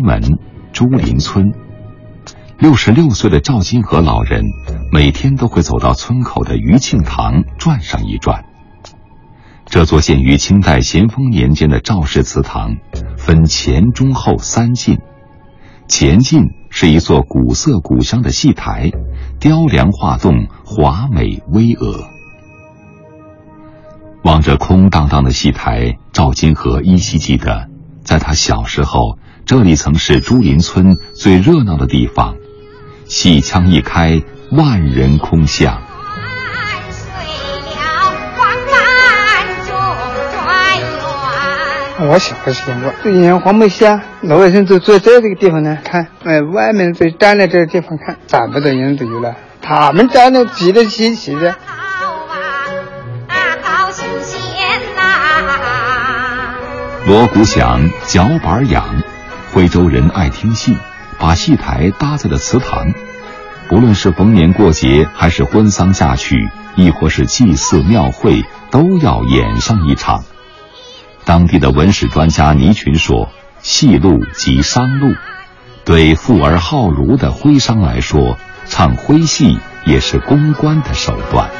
门朱林村。六十六岁的赵金河老人每天都会走到村口的余庆堂转上一转。这座建于清代咸丰年间的赵氏祠堂，分前、中、后三进。前进是一座古色古香的戏台，雕梁画栋，华美巍峨。望着空荡荡的戏台，赵金河依稀记得，在他小时候，这里曾是朱林村最热闹的地方。戏腔一开，万人空巷。我小的时候，这以前黄梅戏啊，老百姓都坐在这个地方呢看，哎，外面都站在这个地方看，找不的人都有了，他们站的挤得齐齐的。锣鼓响，脚板痒，徽州人爱听戏。把戏台搭在了祠堂，不论是逢年过节，还是婚丧嫁娶，亦或是祭祀庙会，都要演上一场。当地的文史专家倪群说：“戏路即商路，对富而好儒的徽商来说，唱徽戏也是公关的手段。”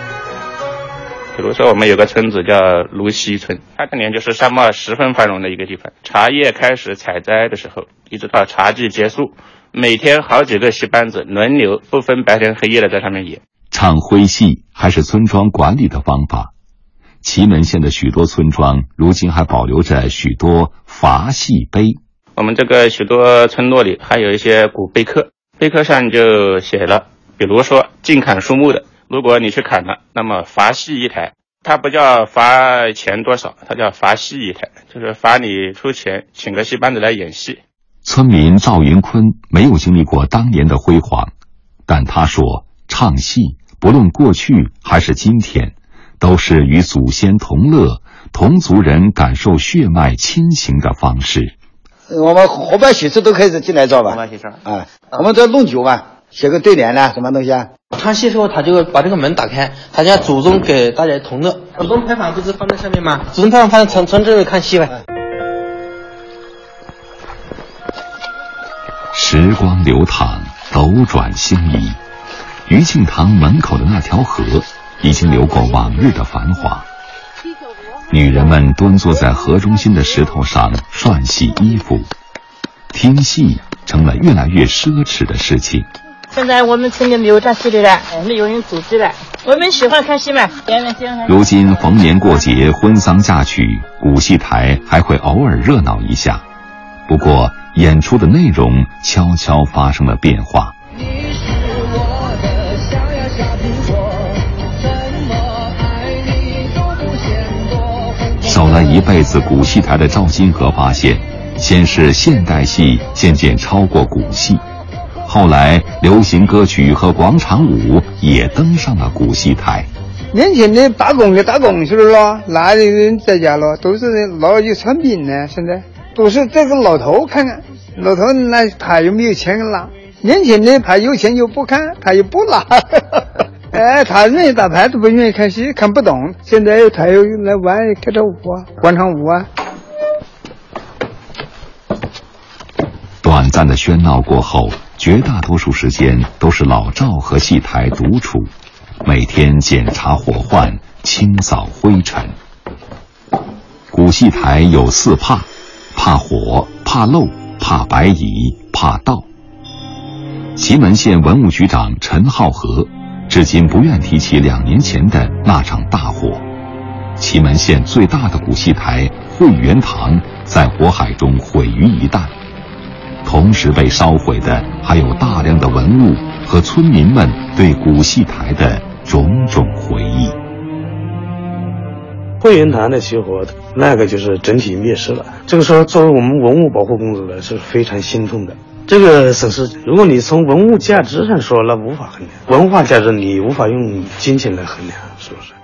比如说，我们有个村子叫芦溪村，它当年就是商贸十分繁荣的一个地方。茶叶开始采摘的时候，一直到茶季结束，每天好几个戏班子轮流，不分白天黑夜的在上面演。唱徽戏还是村庄管理的方法。祁门县的许多村庄如今还保留着许多伐戏碑。我们这个许多村落里还有一些古碑刻，碑刻上就写了，比如说禁砍树木的。如果你去砍了，那么罚戏一台，它不叫罚钱多少，它叫罚戏一台，就是罚你出钱请个戏班子来演戏。村民赵云坤没有经历过当年的辉煌，但他说，唱戏不论过去还是今天，都是与祖先同乐、同族人感受血脉亲情的方式。我们伙伴喜事都开始进来照吧？伙伴喜事啊，我们这弄酒嘛，写个对联呢，什么东西啊？唱戏时候，他就把这个门打开，他家祖宗给大家同乐。祖宗牌坊不是放在上面吗？祖宗牌坊放在从从这里看戏呗。时光流淌，斗转星移，余庆堂门口的那条河已经流过往日的繁华。女人们蹲坐在河中心的石头上涮洗衣服，听戏成了越来越奢侈的事情。现在我们村里没有唱戏的了，没有人组织了。我们喜欢看戏嘛。如今逢年过节、婚丧嫁娶，古戏台还会偶尔热闹一下，不过演出的内容悄悄发生了变化。守了一辈子古戏台的赵金河发现，先是现代戏渐渐超过古戏。后来，流行歌曲和广场舞也登上了古戏台。年轻的打工的打工去了咯，哪里人在家了？都是老有产品呢。现在都是这个老头看看，老头那他又没有钱拿。年轻的他有钱又不看，他又不拿。哎，他愿意打牌都不愿意看戏，看不懂。现在他又来玩开跳舞啊，广场舞啊。短暂的喧闹过后。绝大多数时间都是老赵和戏台独处，每天检查火患，清扫灰尘。古戏台有四怕：怕火、怕漏、怕白蚁、怕盗。祁门县文物局长陈浩和至今不愿提起两年前的那场大火。祁门县最大的古戏台汇源堂在火海中毁于一旦。同时被烧毁的还有大量的文物和村民们对古戏台的种种回忆。汇源堂的起火，那个就是整体灭失了。这个时候，作为我们文物保护工作者是非常心痛的。这个损失，如果你从文物价值上说，那无法衡量；文化价值你无法用金钱来衡量，是不是？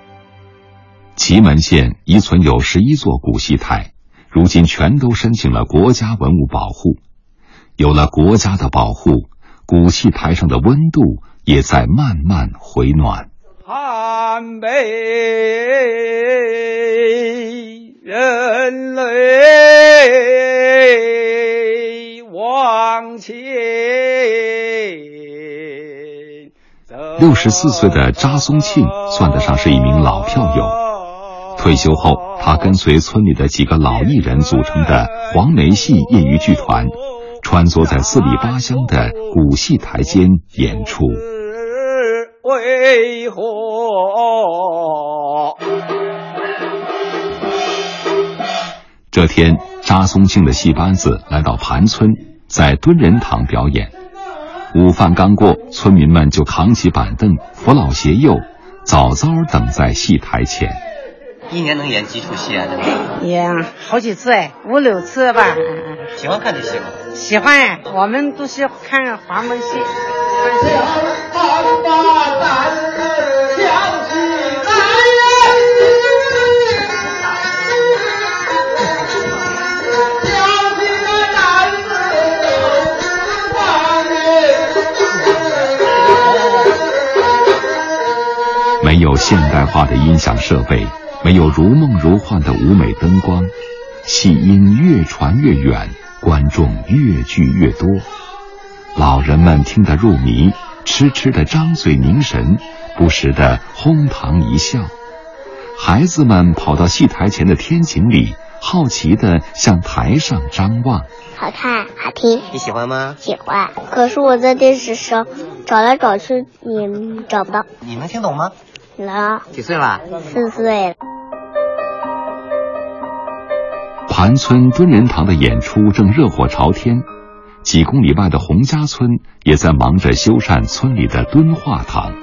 祁门县遗存有十一座古戏台，如今全都申请了国家文物保护。有了国家的保护，古戏台上的温度也在慢慢回暖。汉北人类万。乡亲。六十四岁的查松庆算得上是一名老票友。退休后，他跟随村里的几个老艺人组成的黄梅戏业余剧团，穿梭在四里八乡的古戏台间演出。为何？这天，扎松庆的戏班子来到盘村，在敦仁堂表演。午饭刚过，村民们就扛起板凳，扶老携幼，早早等在戏台前。一年能演几出戏啊？演好几次哎，五六次吧。喜欢看这戏吗？喜欢哎，我们都喜欢看黄梅戏。没有现代化的音响设备，没有如梦如幻的舞美灯光，戏音越传越远，观众越聚越多。老人们听得入迷，痴痴的张嘴凝神，不时的哄堂一笑。孩子们跑到戏台前的天井里，好奇的向台上张望。好看，好听，你喜欢吗？喜欢。可是我在电视上找来找去也找不到。你能听懂吗？能。几岁了？四岁了。盘村敦仁堂的演出正热火朝天，几公里外的洪家村也在忙着修缮村里的敦化堂。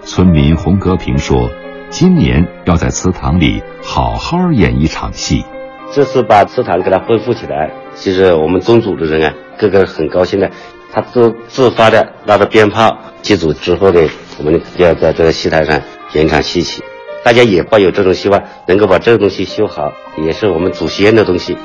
村民洪格平说：“今年要在祠堂里好好演一场戏。”这次把祠堂给它恢复起来，其实我们宗族的人啊，个个很高兴的。他自自发的拿着鞭炮祭祖之后呢，我们要在这个戏台上演场戏曲，大家也抱有这种希望，能够把这个东西修好，也是我们祖先的东西，